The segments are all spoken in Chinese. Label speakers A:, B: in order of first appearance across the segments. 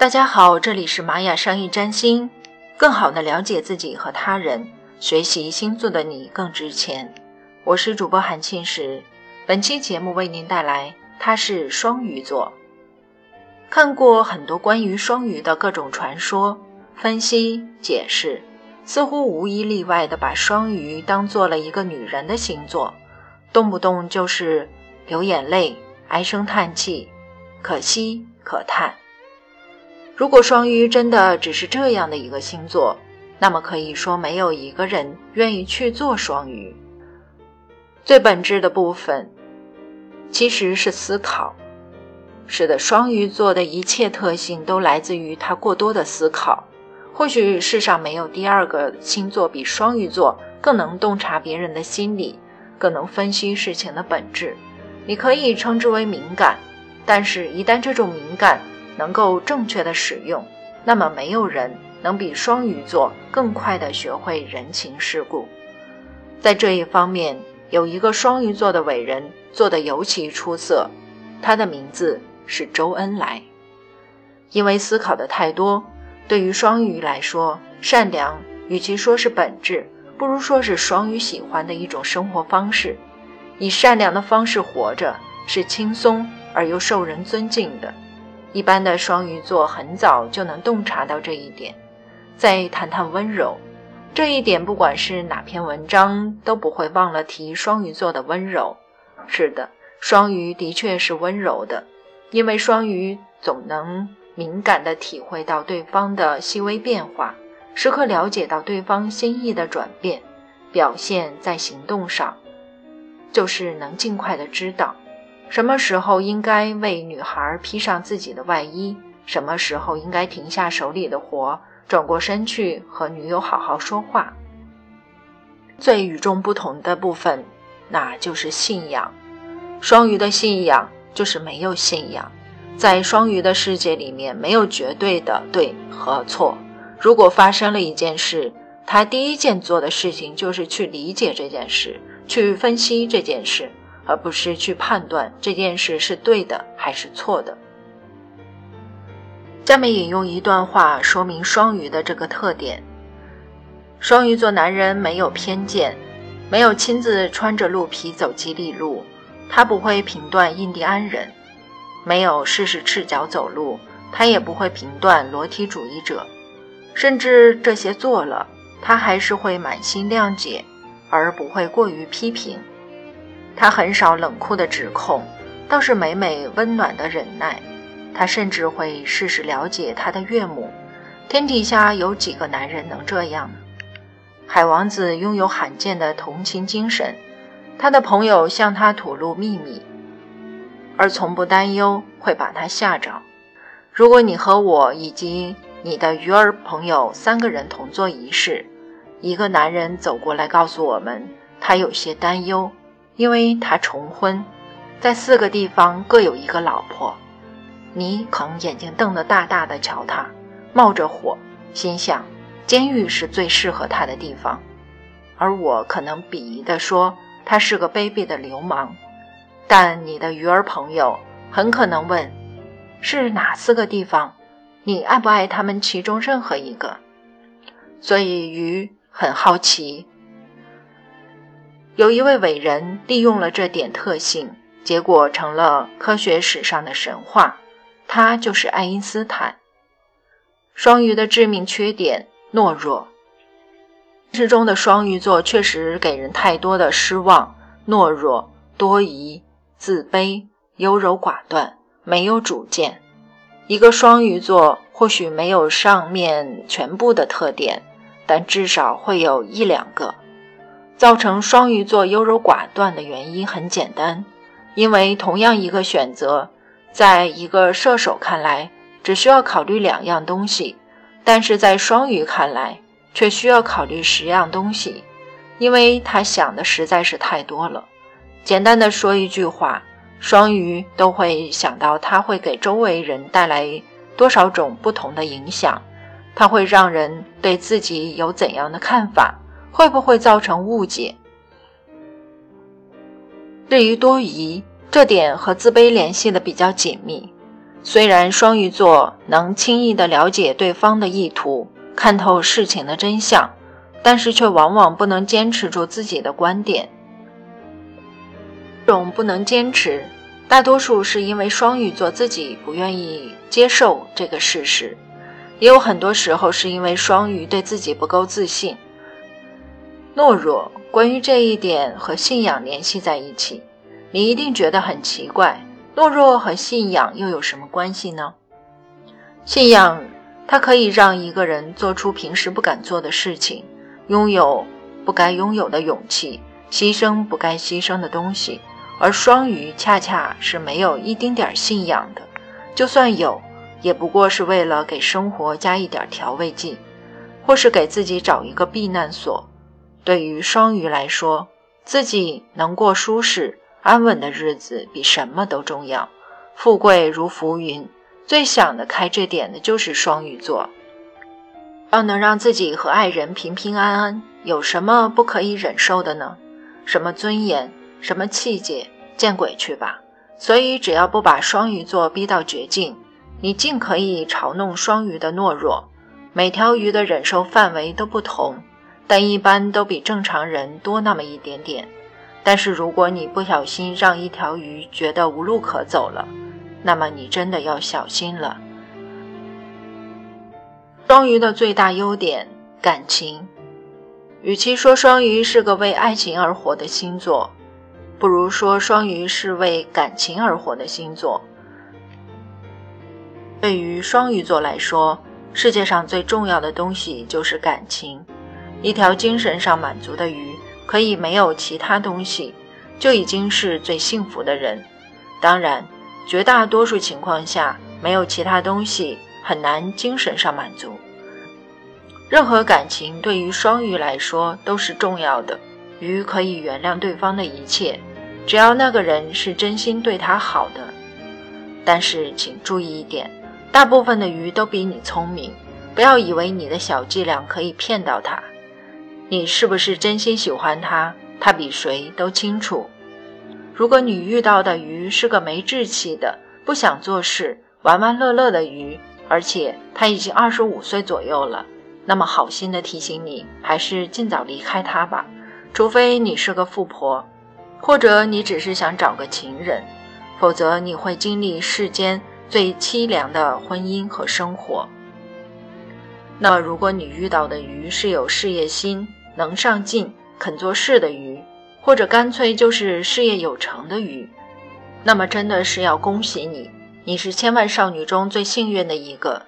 A: 大家好，这里是玛雅商业占星，更好的了解自己和他人，学习星座的你更值钱。我是主播韩庆时，本期节目为您带来，他是双鱼座。看过很多关于双鱼的各种传说、分析、解释，似乎无一例外的把双鱼当做了一个女人的星座，动不动就是流眼泪、唉声叹气，可惜可叹。如果双鱼真的只是这样的一个星座，那么可以说没有一个人愿意去做双鱼。最本质的部分其实是思考。是的，双鱼座的一切特性都来自于他过多的思考。或许世上没有第二个星座比双鱼座更能洞察别人的心理，更能分析事情的本质。你可以称之为敏感，但是，一旦这种敏感，能够正确的使用，那么没有人能比双鱼座更快的学会人情世故。在这一方面，有一个双鱼座的伟人做得尤其出色，他的名字是周恩来。因为思考的太多，对于双鱼来说，善良与其说是本质，不如说是双鱼喜欢的一种生活方式。以善良的方式活着，是轻松而又受人尊敬的。一般的双鱼座很早就能洞察到这一点。再谈谈温柔，这一点不管是哪篇文章都不会忘了提双鱼座的温柔。是的，双鱼的确是温柔的，因为双鱼总能敏感地体会到对方的细微变化，时刻了解到对方心意的转变，表现在行动上，就是能尽快的知道。什么时候应该为女孩披上自己的外衣？什么时候应该停下手里的活，转过身去和女友好好说话？最与众不同的部分，那就是信仰。双鱼的信仰就是没有信仰，在双鱼的世界里面，没有绝对的对和错。如果发生了一件事，他第一件做的事情就是去理解这件事，去分析这件事。而不是去判断这件事是对的还是错的。下面引用一段话说明双鱼的这个特点：双鱼座男人没有偏见，没有亲自穿着鹿皮走吉利路，他不会评断印第安人；没有试试赤脚走路，他也不会评断裸体主义者。甚至这些做了，他还是会满心谅解，而不会过于批评。他很少冷酷的指控，倒是每每温暖的忍耐。他甚至会试试了解他的岳母。天底下有几个男人能这样？海王子拥有罕见的同情精神，他的朋友向他吐露秘密，而从不担忧会把他吓着。如果你和我以及你的鱼儿朋友三个人同做仪式，一个男人走过来告诉我们，他有些担忧。因为他重婚，在四个地方各有一个老婆，你可能眼睛瞪得大大的瞧他，冒着火，心想监狱是最适合他的地方，而我可能鄙夷地说他是个卑鄙的流氓。但你的鱼儿朋友很可能问，是哪四个地方？你爱不爱他们其中任何一个？所以鱼很好奇。有一位伟人利用了这点特性，结果成了科学史上的神话。他就是爱因斯坦。双鱼的致命缺点：懦弱。现实中的双鱼座确实给人太多的失望：懦弱、多疑、自卑、优柔寡断、没有主见。一个双鱼座或许没有上面全部的特点，但至少会有一两个。造成双鱼座优柔寡断的原因很简单，因为同样一个选择，在一个射手看来只需要考虑两样东西，但是在双鱼看来却需要考虑十样东西，因为他想的实在是太多了。简单的说一句话，双鱼都会想到他会给周围人带来多少种不同的影响，他会让人对自己有怎样的看法。会不会造成误解？至于多疑，这点和自卑联系的比较紧密。虽然双鱼座能轻易的了解对方的意图，看透事情的真相，但是却往往不能坚持住自己的观点。这种不能坚持，大多数是因为双鱼座自己不愿意接受这个事实，也有很多时候是因为双鱼对自己不够自信、懦弱。关于这一点和信仰联系在一起，你一定觉得很奇怪。懦弱和信仰又有什么关系呢？信仰它可以让一个人做出平时不敢做的事情，拥有不该拥有的勇气，牺牲不该牺牲的东西。而双鱼恰恰是没有一丁点信仰的，就算有，也不过是为了给生活加一点调味剂，或是给自己找一个避难所。对于双鱼来说，自己能过舒适。安稳的日子比什么都重要，富贵如浮云。最想得开这点的就是双鱼座。要能让自己和爱人平平安安，有什么不可以忍受的呢？什么尊严，什么气节，见鬼去吧！所以，只要不把双鱼座逼到绝境，你尽可以嘲弄双鱼的懦弱。每条鱼的忍受范围都不同，但一般都比正常人多那么一点点。但是，如果你不小心让一条鱼觉得无路可走了，那么你真的要小心了。双鱼的最大优点，感情。与其说双鱼是个为爱情而活的星座，不如说双鱼是为感情而活的星座。对于双鱼座来说，世界上最重要的东西就是感情。一条精神上满足的鱼。可以没有其他东西，就已经是最幸福的人。当然，绝大多数情况下，没有其他东西很难精神上满足。任何感情对于双鱼来说都是重要的。鱼可以原谅对方的一切，只要那个人是真心对他好的。但是请注意一点，大部分的鱼都比你聪明，不要以为你的小伎俩可以骗到他。你是不是真心喜欢他？他比谁都清楚。如果你遇到的鱼是个没志气的、不想做事、玩玩乐乐的鱼，而且他已经二十五岁左右了，那么好心的提醒你，还是尽早离开他吧。除非你是个富婆，或者你只是想找个情人，否则你会经历世间最凄凉的婚姻和生活。那如果你遇到的鱼是有事业心，能上进、肯做事的鱼，或者干脆就是事业有成的鱼，那么真的是要恭喜你，你是千万少女中最幸运的一个。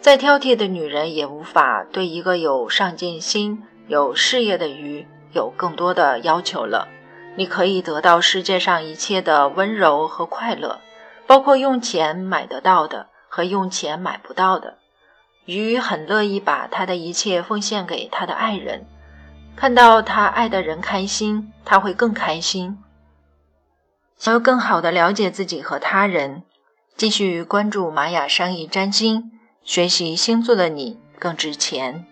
A: 再挑剔的女人也无法对一个有上进心、有事业的鱼有更多的要求了。你可以得到世界上一切的温柔和快乐，包括用钱买得到的和用钱买不到的。鱼很乐意把他的一切奉献给他的爱人。看到他爱的人开心，他会更开心。想要更好的了解自己和他人，继续关注玛雅商业占星，学习星座的你更值钱。